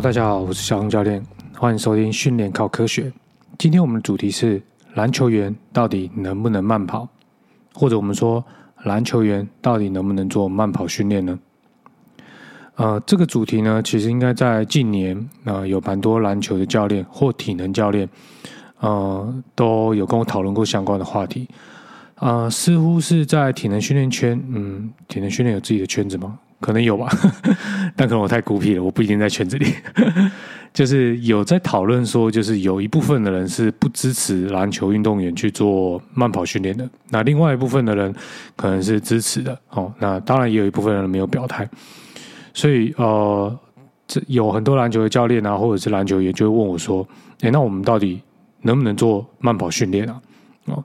大家好，我是小红教练，欢迎收听训练靠科学。今天我们的主题是篮球员到底能不能慢跑，或者我们说篮球员到底能不能做慢跑训练呢？呃，这个主题呢，其实应该在近年啊，有蛮多篮球的教练或体能教练，呃，都有跟我讨论过相关的话题。啊，似乎是在体能训练圈，嗯，体能训练有自己的圈子吗？可能有吧，但可能我太孤僻了，我不一定在圈子里。就是有在讨论说，就是有一部分的人是不支持篮球运动员去做慢跑训练的，那另外一部分的人可能是支持的。哦，那当然也有一部分人没有表态。所以呃，这有很多篮球的教练啊，或者是篮球员就会问我说：“哎，那我们到底能不能做慢跑训练啊？”哦，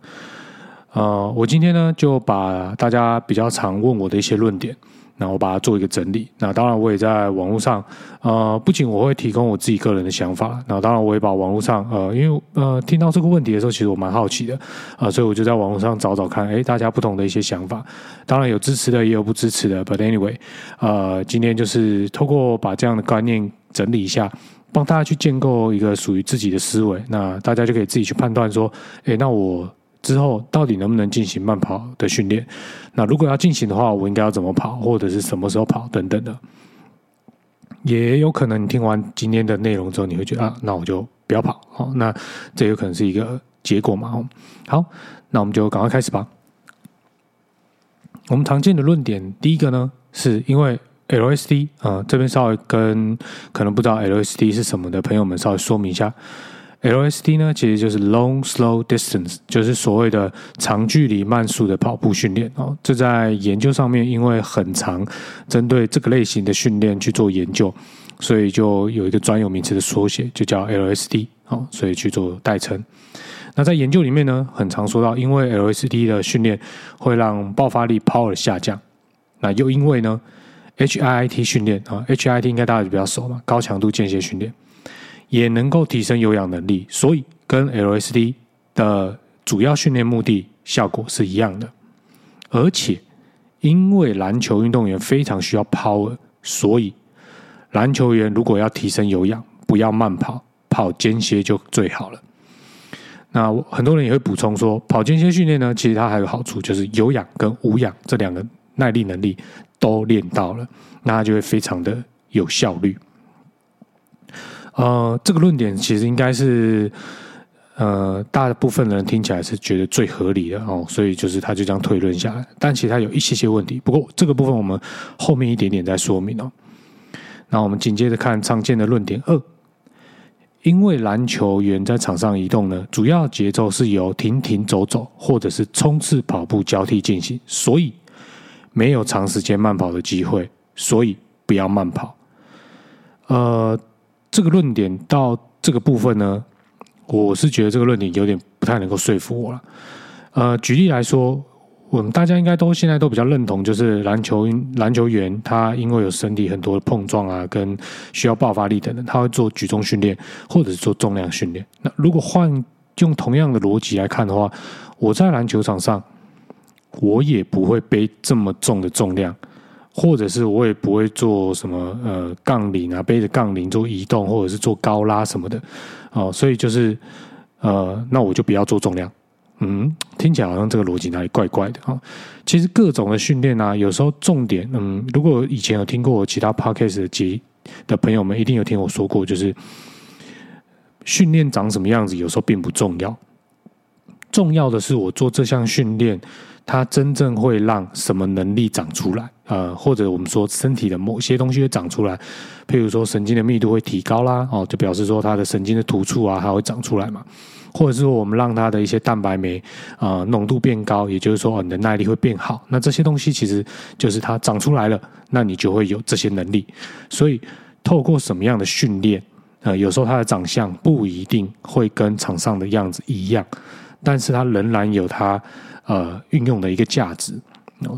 呃，我今天呢就把大家比较常问我的一些论点。那我把它做一个整理。那当然，我也在网络上，呃，不仅我会提供我自己个人的想法，那当然我也把网络上，呃，因为呃，听到这个问题的时候，其实我蛮好奇的，啊，所以我就在网络上找找看，哎，大家不同的一些想法。当然有支持的，也有不支持的。But anyway，呃，今天就是透过把这样的观念整理一下，帮大家去建构一个属于自己的思维。那大家就可以自己去判断说，哎，那我。之后到底能不能进行慢跑的训练？那如果要进行的话，我应该要怎么跑，或者是什么时候跑等等的？也有可能你听完今天的内容之后，你会觉得啊，那我就不要跑哦。那这有可能是一个结果嘛？好，那我们就赶快开始吧。我们常见的论点，第一个呢，是因为 LSD 啊，这边稍微跟可能不知道 LSD 是什么的朋友们稍微说明一下。LSD 呢，其实就是 long slow distance，就是所谓的长距离慢速的跑步训练哦。这在研究上面，因为很长，针对这个类型的训练去做研究，所以就有一个专有名词的缩写，就叫 LSD 哦，所以去做代称。那在研究里面呢，很常说到，因为 LSD 的训练会让爆发力 power 下降，那又因为呢，HIIT 训练啊，HIIT 应该大家比较熟嘛，高强度间歇训练。也能够提升有氧能力，所以跟 LSD 的主要训练目的效果是一样的。而且，因为篮球运动员非常需要 power，所以篮球员如果要提升有氧，不要慢跑，跑间歇就最好了。那很多人也会补充说，跑间歇训练呢，其实它还有好处，就是有氧跟无氧这两个耐力能力都练到了，那它就会非常的有效率。呃，这个论点其实应该是，呃，大部分人听起来是觉得最合理的哦，所以就是他就这样推论下来。但其实他有一些些问题，不过这个部分我们后面一点点再说明哦。那我们紧接着看常见的论点二，因为篮球员在场上移动呢，主要节奏是由停停走走或者是冲刺跑步交替进行，所以没有长时间慢跑的机会，所以不要慢跑。呃。这个论点到这个部分呢，我是觉得这个论点有点不太能够说服我了。呃，举例来说，我们大家应该都现在都比较认同，就是篮球篮球员他因为有身体很多的碰撞啊，跟需要爆发力等等，他会做举重训练或者是做重量训练。那如果换用同样的逻辑来看的话，我在篮球场上，我也不会背这么重的重量。或者是我也不会做什么呃杠铃啊，背着杠铃做移动，或者是做高拉什么的，哦，所以就是呃，那我就不要做重量。嗯，听起来好像这个逻辑哪里怪怪的啊？其实各种的训练啊，有时候重点，嗯，如果以前有听过我其他 podcast 的集的朋友们，一定有听我说过，就是训练长什么样子，有时候并不重要，重要的是我做这项训练。它真正会让什么能力长出来？呃，或者我们说身体的某些东西会长出来，譬如说神经的密度会提高啦，哦，就表示说它的神经的突触啊，它会长出来嘛。或者是说我们让它的一些蛋白酶啊浓度变高，也就是说你的耐力会变好。那这些东西其实就是它长出来了，那你就会有这些能力。所以透过什么样的训练，呃，有时候它的长相不一定会跟场上的样子一样，但是它仍然有它。呃，运用的一个价值，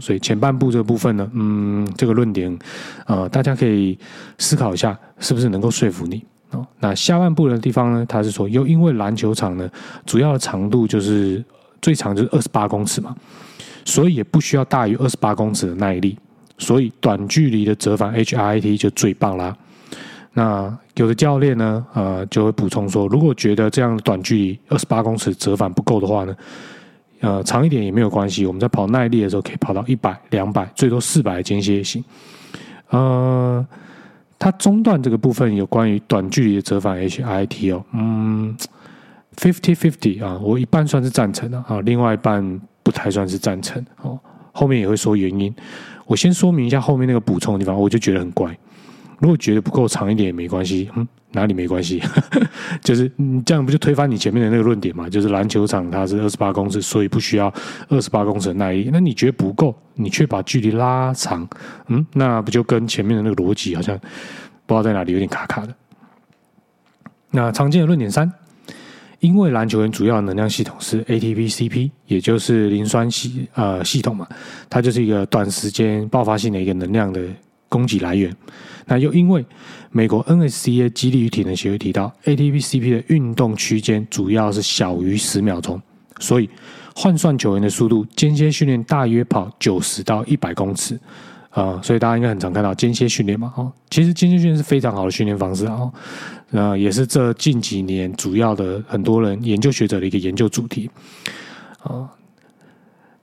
所以前半部这个部分呢，嗯，这个论点，呃，大家可以思考一下，是不是能够说服你哦？那下半部的地方呢，他是说，又因为篮球场呢，主要的长度就是最长就是二十八公尺嘛，所以也不需要大于二十八公尺的耐力，所以短距离的折返 HIT 就最棒啦。那有的教练呢，呃，就会补充说，如果觉得这样短距离二十八公尺折返不够的话呢，呃，长一点也没有关系。我们在跑耐力的时候，可以跑到一百、两百，最多四百的间歇性。呃，它中段这个部分有关于短距离的折返 HIT 哦，嗯，fifty fifty 啊，我一半算是赞成的啊，另外一半不太算是赞成哦。后面也会说原因，我先说明一下后面那个补充的地方，我就觉得很怪。如果觉得不够长一点也没关系，嗯，哪里没关系？就是你这样不就推翻你前面的那个论点嘛？就是篮球场它是二十八公尺，所以不需要二十八公尺的耐力。那你觉得不够，你却把距离拉长，嗯，那不就跟前面的那个逻辑好像不知道在哪里有点卡卡的？那常见的论点三，因为篮球员主要能量系统是 ATP-CP，也就是磷酸系呃系统嘛，它就是一个短时间爆发性的一个能量的供给来源。那又因为美国 NSCA 激励与体能协会提到，ATP-CP 的运动区间主要是小于十秒钟，所以换算球员的速度，间歇训练大约跑九十到一百公尺，啊，所以大家应该很常看到间歇训练嘛，哦，其实间歇训练是非常好的训练方式啊，那也是这近几年主要的很多人研究学者的一个研究主题，啊，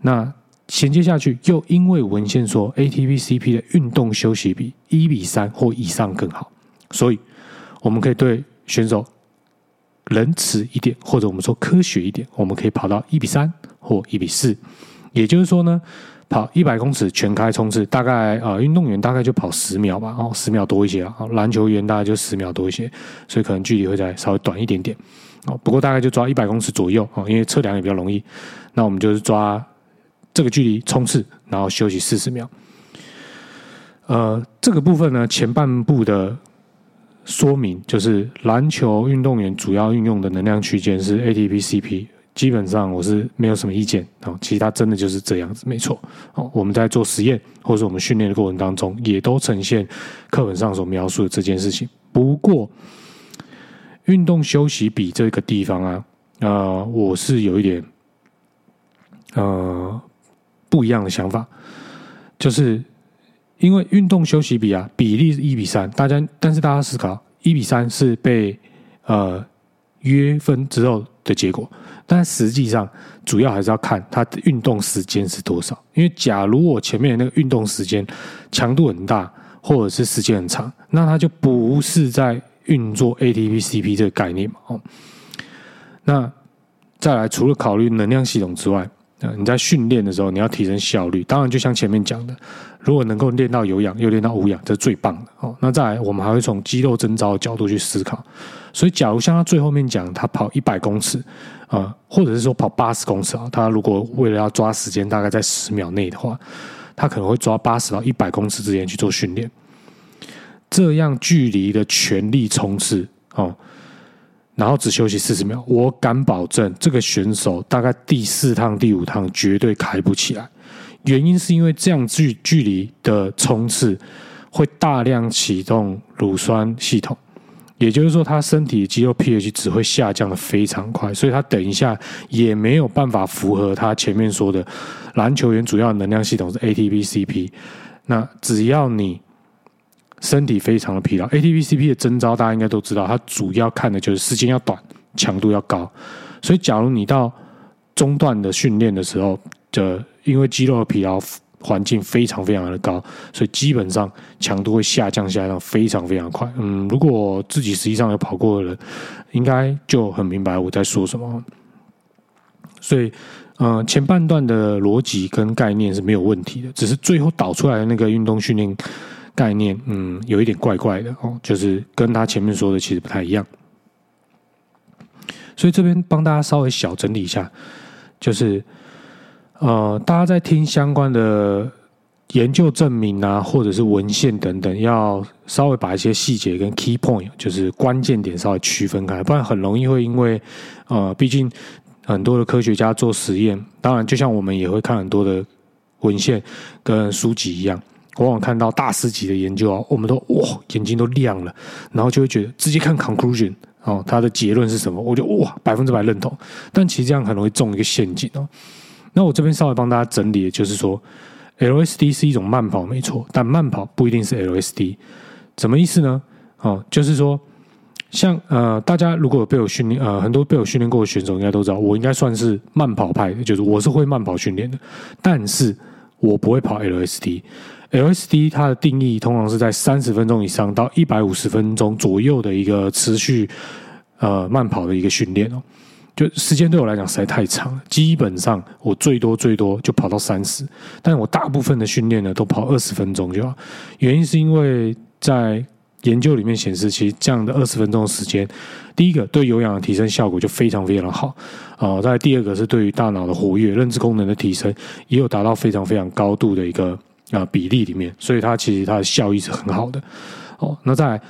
那。衔接下去，又因为文献说 ATP-CP 的运动休息比一比三或以上更好，所以我们可以对选手仁慈一点，或者我们说科学一点，我们可以跑到一比三或一比四。也就是说呢，跑一百公尺全开冲刺，大概啊，运动员大概就跑十秒吧，哦，十秒多一些啊，篮球员大概就十秒多一些，所以可能距离会再稍微短一点点哦。不过大概就抓一百公尺左右啊，因为测量也比较容易。那我们就是抓。这个距离冲刺，然后休息四十秒。呃，这个部分呢，前半部的说明就是篮球运动员主要运用的能量区间是 ATP-CP，基本上我是没有什么意见哦。其实它真的就是这样子，没错。哦，我们在做实验或者我们训练的过程当中，也都呈现课本上所描述的这件事情。不过，运动休息比这个地方啊，呃，我是有一点，呃。不一样的想法，就是因为运动休息比啊比例是一比三，大家但是大家思考一比三是被呃约分之后的结果，但实际上主要还是要看他的运动时间是多少。因为假如我前面那个运动时间强度很大，或者是时间很长，那他就不是在运作 ATP-CP 这个概念嘛。哦，那再来除了考虑能量系统之外。你在训练的时候，你要提升效率。当然，就像前面讲的，如果能够练到有氧又练到无氧，这是最棒的哦。那再来，我们还会从肌肉增招的角度去思考。所以，假如像他最后面讲，他跑一百公尺啊，或者是说跑八十公尺啊，他如果为了要抓时间，大概在十秒内的话，他可能会抓八十到一百公尺之间去做训练。这样距离的全力冲刺哦。然后只休息四十秒，我敢保证这个选手大概第四趟、第五趟绝对开不起来。原因是因为这样距距离的冲刺会大量启动乳酸系统，也就是说，他身体肌肉 pH 值会下降的非常快，所以他等一下也没有办法符合他前面说的篮球员主要能量系统是 ATP-CP。那只要你。身体非常的疲劳，ATP-CP 的征招大家应该都知道，它主要看的就是时间要短，强度要高。所以，假如你到中段的训练的时候，的因为肌肉的疲劳环境非常非常的高，所以基本上强度会下降下降非常非常快。嗯，如果自己实际上有跑过的人，应该就很明白我在说什么。所以，嗯，前半段的逻辑跟概念是没有问题的，只是最后导出来的那个运动训练。概念，嗯，有一点怪怪的哦，就是跟他前面说的其实不太一样，所以这边帮大家稍微小整理一下，就是呃，大家在听相关的研究证明啊，或者是文献等等，要稍微把一些细节跟 key point，就是关键点稍微区分开，不然很容易会因为呃，毕竟很多的科学家做实验，当然就像我们也会看很多的文献跟书籍一样。往往看到大师级的研究啊，我们都哇眼睛都亮了，然后就会觉得直接看 conclusion 哦，他的结论是什么？我就哇百分之百认同。但其实这样很容易中一个陷阱哦。那我这边稍微帮大家整理，就是说 LSD 是一种慢跑没错，但慢跑不一定是 LSD。什么意思呢？哦，就是说，像呃，大家如果有被我训练，呃，很多被我训练过的选手应该都知道，我应该算是慢跑派的，就是我是会慢跑训练的，但是我不会跑 LSD。LSD 它的定义通常是在三十分钟以上到一百五十分钟左右的一个持续呃慢跑的一个训练哦。就时间对我来讲实在太长了，基本上我最多最多就跑到三十，但我大部分的训练呢都跑二十分钟就好。原因是因为在研究里面显示，其实这样的二十分钟的时间，第一个对有氧的提升效果就非常非常好啊。再第二个是对于大脑的活跃、认知功能的提升，也有达到非常非常高度的一个啊比例里面，所以它其实它的效益是很好的哦。那在，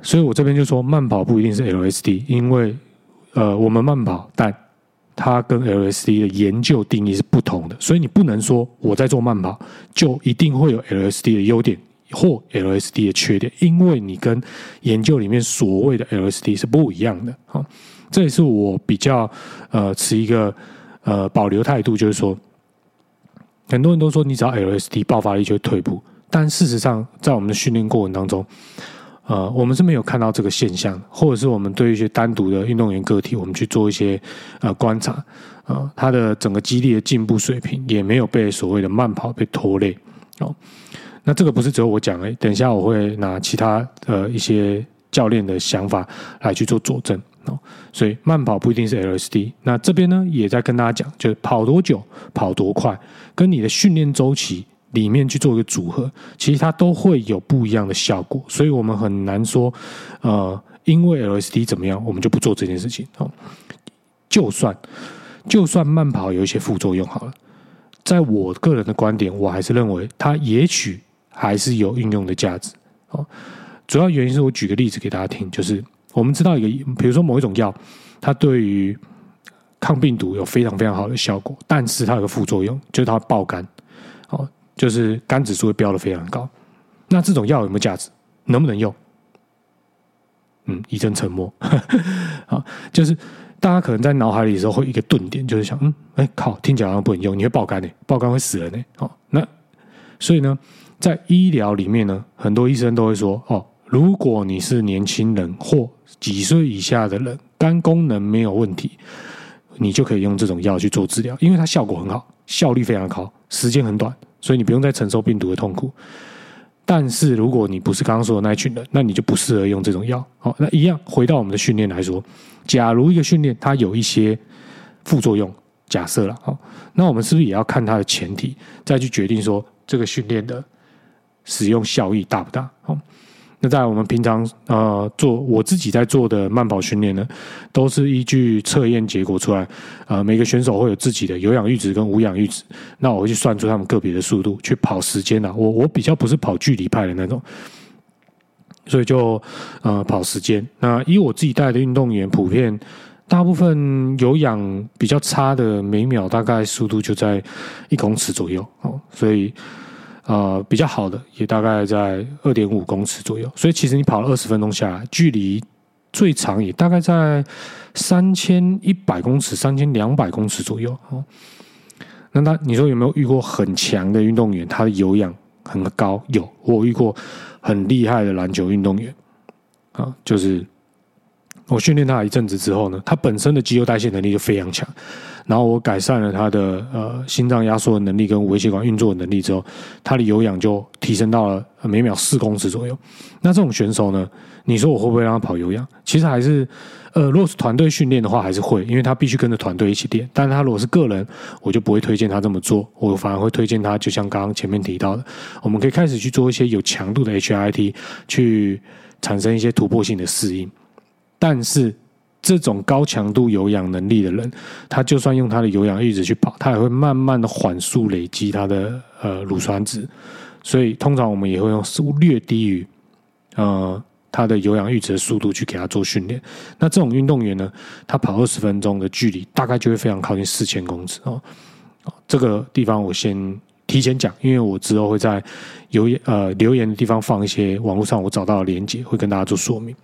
所以我这边就说慢跑不一定是 LSD，因为。呃，我们慢跑，但它跟 LSD 的研究定义是不同的，所以你不能说我在做慢跑就一定会有 LSD 的优点或 LSD 的缺点，因为你跟研究里面所谓的 LSD 是不一样的。好，这也是我比较呃持一个呃保留态度，就是说，很多人都说你只要 LSD 爆发力就会退步，但事实上在我们的训练过程当中。呃，我们是没有看到这个现象，或者是我们对一些单独的运动员个体，我们去做一些呃观察，啊，他的整个肌力的进步水平也没有被所谓的慢跑被拖累哦。那这个不是只有我讲诶，等一下我会拿其他呃一些教练的想法来去做佐证哦。所以慢跑不一定是 LSD。那这边呢也在跟大家讲，就是跑多久、跑多快，跟你的训练周期。里面去做一个组合，其实它都会有不一样的效果，所以我们很难说，呃，因为 LSD 怎么样，我们就不做这件事情哦。就算就算慢跑有一些副作用好了，在我个人的观点，我还是认为它也许还是有应用的价值哦。主要原因是我举个例子给大家听，就是我们知道一个，比如说某一种药，它对于抗病毒有非常非常好的效果，但是它有个副作用，就是它爆肝哦。就是肝指数会飙的非常高，那这种药有没有价值？能不能用？嗯，一阵沉默。啊，就是大家可能在脑海里的时候会一个顿点，就是想，嗯，哎靠，听起来好像不能用，你会爆肝呢，爆肝会死人呢。好，那所以呢，在医疗里面呢，很多医生都会说，哦，如果你是年轻人或几岁以下的人，肝功能没有问题，你就可以用这种药去做治疗，因为它效果很好，效率非常高，时间很短。所以你不用再承受病毒的痛苦，但是如果你不是刚刚说的那一群人，那你就不适合用这种药。好，那一样回到我们的训练来说，假如一个训练它有一些副作用，假设了，好，那我们是不是也要看它的前提，再去决定说这个训练的使用效益大不大？好。那在我们平常呃做我自己在做的慢跑训练呢，都是依据测验结果出来，呃每个选手会有自己的有氧阈值跟无氧阈值，那我会去算出他们个别的速度去跑时间啊，我我比较不是跑距离派的那种，所以就呃跑时间。那以我自己带的运动员，普遍大部分有氧比较差的，每秒大概速度就在一公尺左右哦，所以。呃，比较好的也大概在二点五公尺左右，所以其实你跑了二十分钟下来，距离最长也大概在三千一百公尺、三千两百公尺左右哦。那他你说有没有遇过很强的运动员，他的有氧很高？有，我遇过很厉害的篮球运动员啊，就是我训练他一阵子之后呢，他本身的肌肉代谢能力就非常强。然后我改善了他的呃心脏压缩的能力跟微血管运作的能力之后，他的有氧就提升到了每秒四公尺左右。那这种选手呢，你说我会不会让他跑有氧？其实还是呃，如果是团队训练的话，还是会，因为他必须跟着团队一起练。但是他如果是个人，我就不会推荐他这么做，我反而会推荐他，就像刚刚前面提到的，我们可以开始去做一些有强度的 HIT，去产生一些突破性的适应。但是。这种高强度有氧能力的人，他就算用他的有氧阈值去跑，他也会慢慢的缓速累积他的呃乳酸值，所以通常我们也会用速略低于呃他的有氧阈值的速度去给他做训练。那这种运动员呢，他跑二十分钟的距离，大概就会非常靠近四千公尺哦。这个地方我先提前讲，因为我之后会在留言呃留言的地方放一些网络上我找到的连接，会跟大家做说明。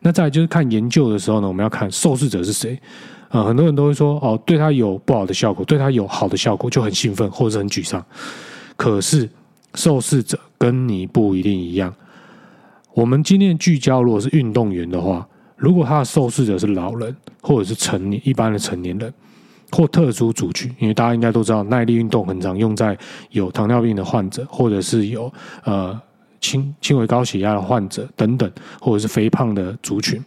那再就是看研究的时候呢，我们要看受试者是谁。啊，很多人都会说，哦，对他有不好的效果，对他有好的效果就很兴奋或者很沮丧。可是受试者跟你不一定一样。我们今天聚焦，如果是运动员的话，如果他的受试者是老人或者是成年一般的成年人或特殊族群，因为大家应该都知道，耐力运动很常用在有糖尿病的患者，或者是有呃轻轻微高血压的患者等等，或者是肥胖的族群，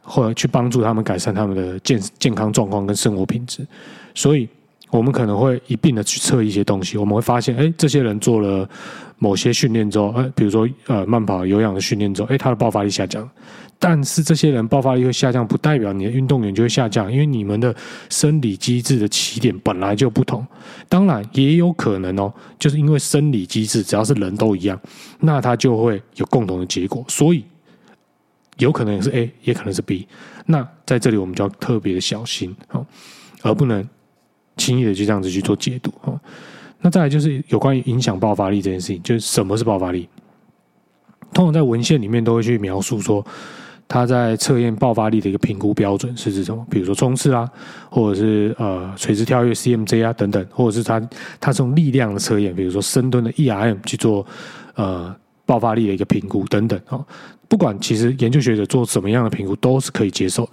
或者去帮助他们改善他们的健健康状况跟生活品质，所以。我们可能会一并的去测一些东西，我们会发现，哎，这些人做了某些训练之后，哎，比如说呃慢跑、有氧的训练之后，哎，他的爆发力下降。但是这些人爆发力会下降，不代表你的运动员就会下降，因为你们的生理机制的起点本来就不同。当然也有可能哦，就是因为生理机制只要是人都一样，那他就会有共同的结果。所以有可能是 A，也可能是 B。那在这里我们就要特别的小心哦，而不能。轻易的就这样子去做解读哦。那再来就是有关于影响爆发力这件事情，就是什么是爆发力？通常在文献里面都会去描述说，他在测验爆发力的一个评估标准是指什么？比如说冲刺啊，或者是呃垂直跳跃 CMJ 啊等等，或者是他他从力量的测验，比如说深蹲的 ERM 去做呃爆发力的一个评估等等哦。不管其实研究学者做什么样的评估都是可以接受，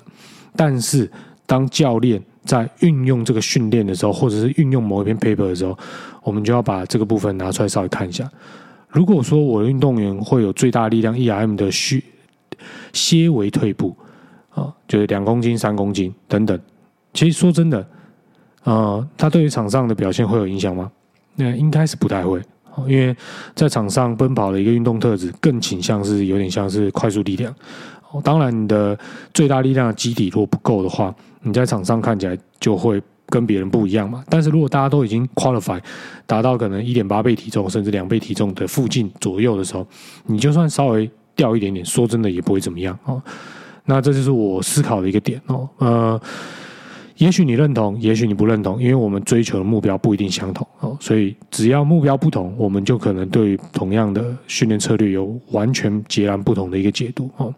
但是当教练在运用这个训练的时候，或者是运用某一篇 paper 的时候，我们就要把这个部分拿出来稍微看一下。如果说我的运动员会有最大力量 ERM 的虚些微退步啊，就是两公斤、三公斤等等，其实说真的，呃，他对于场上的表现会有影响吗？那应该是不太会，因为在场上奔跑的一个运动特质，更倾向是有点像是快速力量。当然，你的最大力量的基底如果不够的话，你在场上看起来就会跟别人不一样嘛。但是如果大家都已经 qualify 达到可能一点八倍体重甚至两倍体重的附近左右的时候，你就算稍微掉一点点，说真的也不会怎么样哦。那这就是我思考的一个点哦。呃，也许你认同，也许你不认同，因为我们追求的目标不一定相同哦。所以只要目标不同，我们就可能对同样的训练策略有完全截然不同的一个解读哦。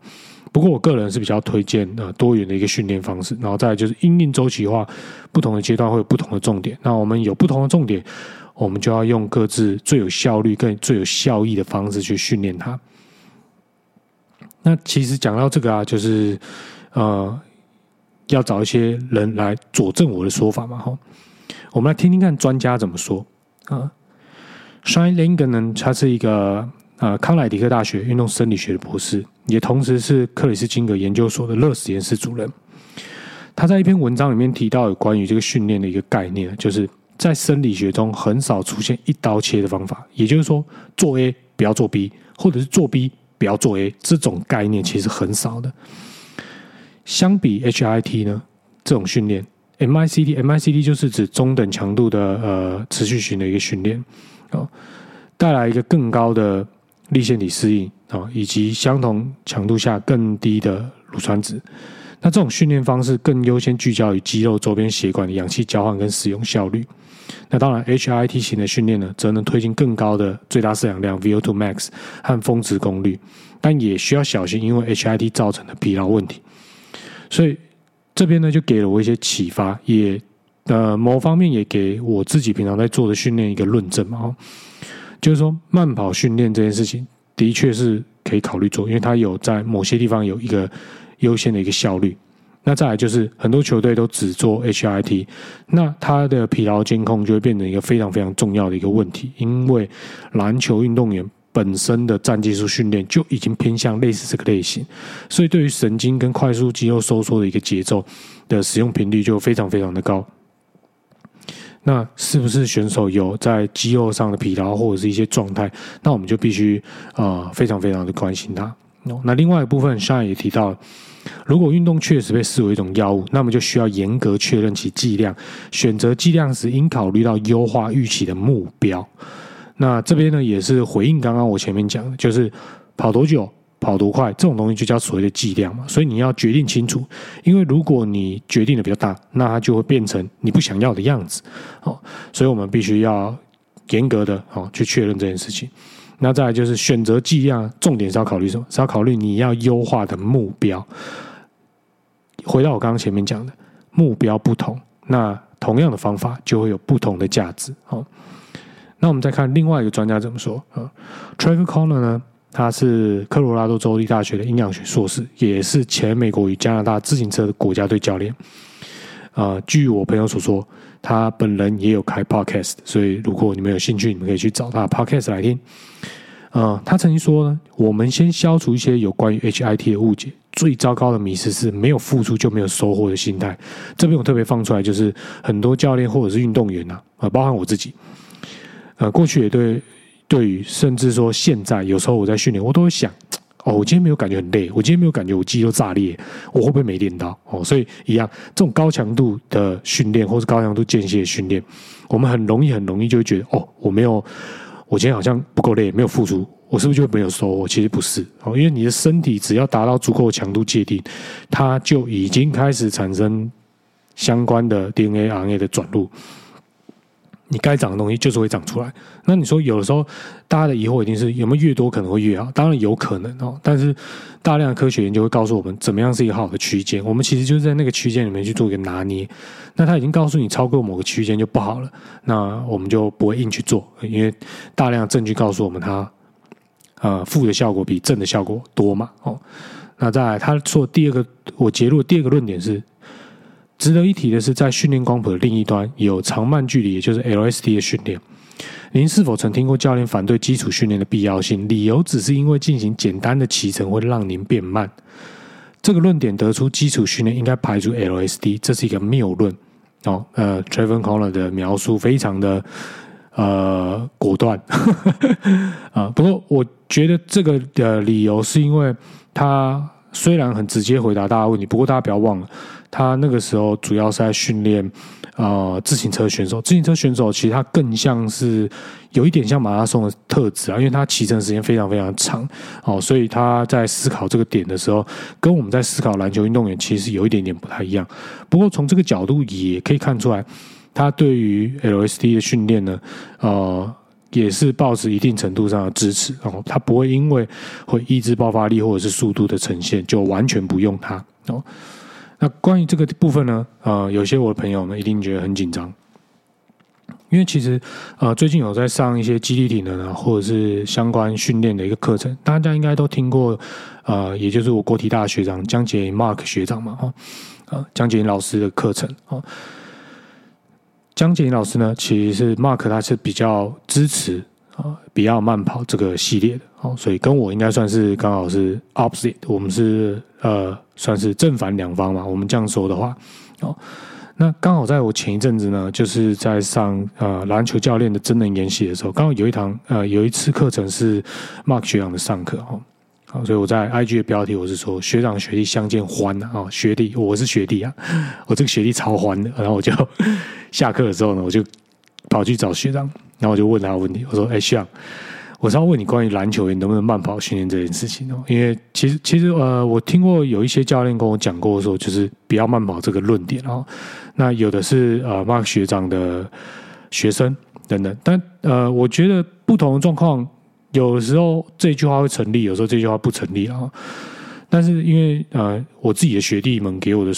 不过我个人是比较推荐呃多元的一个训练方式，然后再就是因应周期化，不同的阶段会有不同的重点。那我们有不同的重点，我们就要用各自最有效率、更最有效益的方式去训练它。那其实讲到这个啊，就是呃要找一些人来佐证我的说法嘛，哈。我们来听听看专家怎么说啊。Shine Lingen，呢，他是一个。啊，康乃狄克大学运动生理学的博士，也同时是克里斯金格研究所的乐实验室主任。他在一篇文章里面提到有关于这个训练的一个概念，就是在生理学中很少出现一刀切的方法，也就是说做 A 不要做 B，或者是做 B 不要做 A，这种概念其实很少的。相比 HIT 呢，这种训练 MICD，MICD 就是指中等强度的呃持续型的一个训练啊，带来一个更高的。立腺体适应啊，以及相同强度下更低的乳酸值，那这种训练方式更优先聚焦于肌肉周边血管的氧气交换跟使用效率。那当然，HIT 型的训练呢，则能推进更高的最大摄氧量 VO2 max 和峰值功率，但也需要小心因为 HIT 造成的疲劳问题。所以这边呢，就给了我一些启发，也呃某方面也给我自己平常在做的训练一个论证嘛。就是说，慢跑训练这件事情的确是可以考虑做，因为它有在某些地方有一个优先的一个效率。那再来就是很多球队都只做 HIT，那他的疲劳监控就会变成一个非常非常重要的一个问题，因为篮球运动员本身的战技术训练就已经偏向类似这个类型，所以对于神经跟快速肌肉收缩的一个节奏的使用频率就非常非常的高。那是不是选手有在肌肉上的疲劳或者是一些状态？那我们就必须啊非常非常的关心他。那另外一部分，上也提到，如果运动确实被视为一种药物，那么就需要严格确认其剂量。选择剂量时，应考虑到优化预期的目标。那这边呢，也是回应刚刚我前面讲的，就是跑多久。跑多快这种东西就叫所谓的剂量嘛，所以你要决定清楚，因为如果你决定的比较大，那它就会变成你不想要的样子，哦，所以我们必须要严格的哦去确认这件事情。那再来就是选择剂量，重点是要考虑什么？是要考虑你要优化的目标。回到我刚刚前面讲的，目标不同，那同样的方法就会有不同的价值。哦，那我们再看另外一个专家怎么说啊？Trevor Connor 呢？他是科罗拉多州立大学的营养学硕士，也是前美国与加拿大自行车的国家队教练。呃，据我朋友所说，他本人也有开 podcast，所以如果你们有兴趣，你们可以去找他 podcast 来听。呃，他曾经说呢，我们先消除一些有关于 HIT 的误解。最糟糕的迷失是没有付出就没有收获的心态。这边我特别放出来，就是很多教练或者是运动员呐，呃，包含我自己，呃，过去也对。对于，甚至说现在，有时候我在训练，我都会想，哦，我今天没有感觉很累，我今天没有感觉我肌肉炸裂，我会不会没练到？哦，所以一样，这种高强度的训练或是高强度间歇训练，我们很容易很容易就会觉得，哦，我没有，我今天好像不够累，没有付出，我是不是就没有收获？其实不是，哦，因为你的身体只要达到足够的强度界定，它就已经开始产生相关的 DNA、RNA 的转录。你该长的东西就是会长出来。那你说有的时候大家的疑惑一定是有没有越多可能会越好？当然有可能哦，但是大量的科学研究会告诉我们怎么样是一个好的区间。我们其实就是在那个区间里面去做一个拿捏。那他已经告诉你超过某个区间就不好了，那我们就不会硬去做，因为大量证据告诉我们它呃负的效果比正的效果多嘛。哦，那再来他说第二个我结论第二个论点是。值得一提的是，在训练光谱的另一端有长慢距离，也就是 LSD 的训练。您是否曾听过教练反对基础训练的必要性？理由只是因为进行简单的骑乘会让您变慢。这个论点得出基础训练应该排除 LSD，这是一个谬论。哦，呃 t r a v e n Conner 的描述非常的呃果断 啊。不过我觉得这个的理由是因为他虽然很直接回答大家问题，不过大家不要忘了。他那个时候主要是在训练，呃，自行车选手。自行车选手其实他更像是有一点像马拉松的特质啊，因为他骑乘时间非常非常长，哦，所以他在思考这个点的时候，跟我们在思考篮球运动员其实有一点点不太一样。不过从这个角度也可以看出来，他对于 LSD 的训练呢，呃，也是抱持一定程度上的支持。哦，他不会因为会抑制爆发力或者是速度的呈现，就完全不用它哦。那关于这个部分呢？呃，有些我的朋友们一定觉得很紧张，因为其实呃最近有在上一些基地体能啊，或者是相关训练的一个课程，大家应该都听过，呃，也就是我国体大学长江杰 Mark 学长嘛，哈，呃，江杰老师的课程哦。江景老师呢，其实是 Mark 他是比较支持啊，比较慢跑这个系列的，哦，所以跟我应该算是刚好是 opposite，我们是呃。算是正反两方嘛，我们这样说的话，哦，那刚好在我前一阵子呢，就是在上呃篮球教练的真人演习的时候，刚好有一堂呃有一次课程是 Mark 学长的上课哦，好，所以我在 IG 的标题我是说学长学弟相见欢啊，哦，学弟我是学弟啊，我这个学弟超欢的，然后我就下课的时候呢，我就跑去找学长，然后我就问他问题，我说哎学长。我是要问你关于篮球员能不能慢跑训练这件事情哦，因为其实其实呃，我听过有一些教练跟我讲过说，就是不要慢跑这个论点哦。那有的是呃，Mark 学长的学生等等，但呃，我觉得不同的状况，有时候这句话会成立，有时候这句话不成立啊。但是因为呃，我自己的学弟们给我的。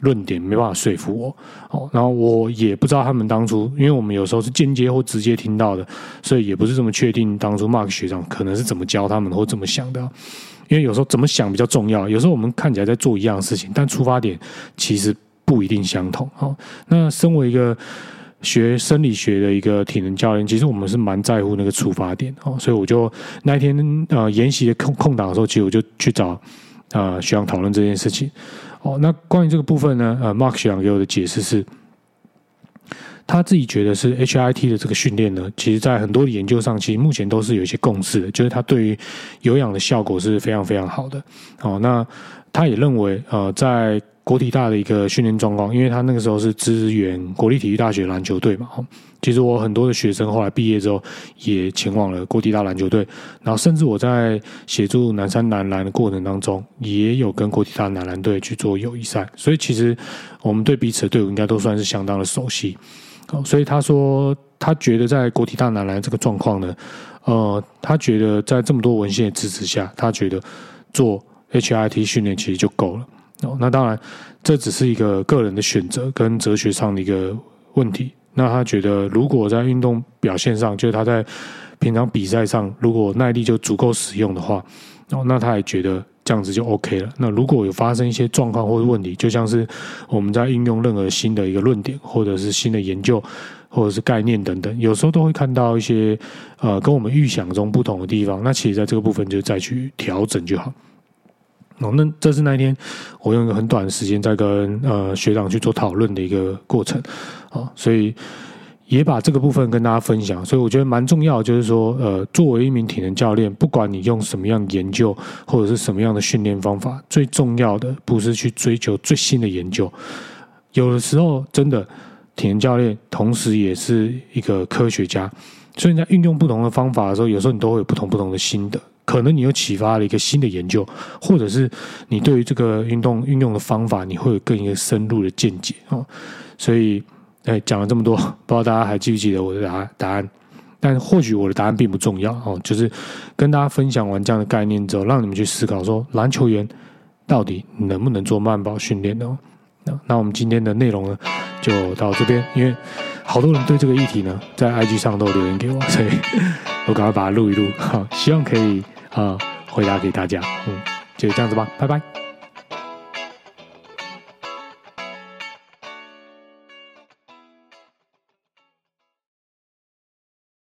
论点没办法说服我，哦，然后我也不知道他们当初，因为我们有时候是间接或直接听到的，所以也不是这么确定当初 Mark 学长可能是怎么教他们或怎么想的。因为有时候怎么想比较重要，有时候我们看起来在做一样的事情，但出发点其实不一定相同。哦，那身为一个学生理学的一个体能教练，其实我们是蛮在乎那个出发点。哦，所以我就那一天呃研习的空空档的时候，其实我就去找啊学长讨论这件事情。哦，那关于这个部分呢？呃，Mark 想给我的解释是，他自己觉得是 HIT 的这个训练呢，其实在很多的研究上，其实目前都是有一些共识的，就是它对于有氧的效果是非常非常好的。哦，那他也认为，呃，在国体大的一个训练状况，因为他那个时候是支援国立体育大学篮球队嘛，其实我很多的学生后来毕业之后也前往了国体大篮球队，然后甚至我在协助南山男篮的过程当中，也有跟国体大男篮队去做友谊赛，所以其实我们对彼此的队伍应该都算是相当的熟悉。好，所以他说他觉得在国体大男篮这个状况呢，呃，他觉得在这么多文献的支持下，他觉得做 HIT 训练其实就够了。哦，那当然这只是一个个人的选择跟哲学上的一个问题。那他觉得，如果在运动表现上，就是他在平常比赛上如果耐力就足够使用的话，哦，那他也觉得这样子就 OK 了。那如果有发生一些状况或者问题，就像是我们在运用任何新的一个论点，或者是新的研究，或者是概念等等，有时候都会看到一些呃跟我们预想中不同的地方。那其实在这个部分就再去调整就好。哦，那这是那一天我用一个很短的时间在跟呃学长去做讨论的一个过程啊，所以也把这个部分跟大家分享。所以我觉得蛮重要，就是说呃，作为一名体能教练，不管你用什么样研究或者是什么样的训练方法，最重要的不是去追求最新的研究，有的时候真的体能教练同时也是一个科学家，所以在运用不同的方法的时候，有时候你都会有不同不同的心得。可能你又启发了一个新的研究，或者是你对于这个运动运用的方法，你会有更一个深入的见解哦。所以，哎，讲了这么多，不知道大家还记不记得我的答答案？但或许我的答案并不重要哦，就是跟大家分享完这样的概念之后，让你们去思考说，篮球员到底能不能做慢跑训练呢？那那我们今天的内容呢，就到这边，因为好多人对这个议题呢，在 IG 上都留言给我，所以我赶快把它录一录，好，希望可以。啊，回答给大家，嗯，就这样子吧，拜拜。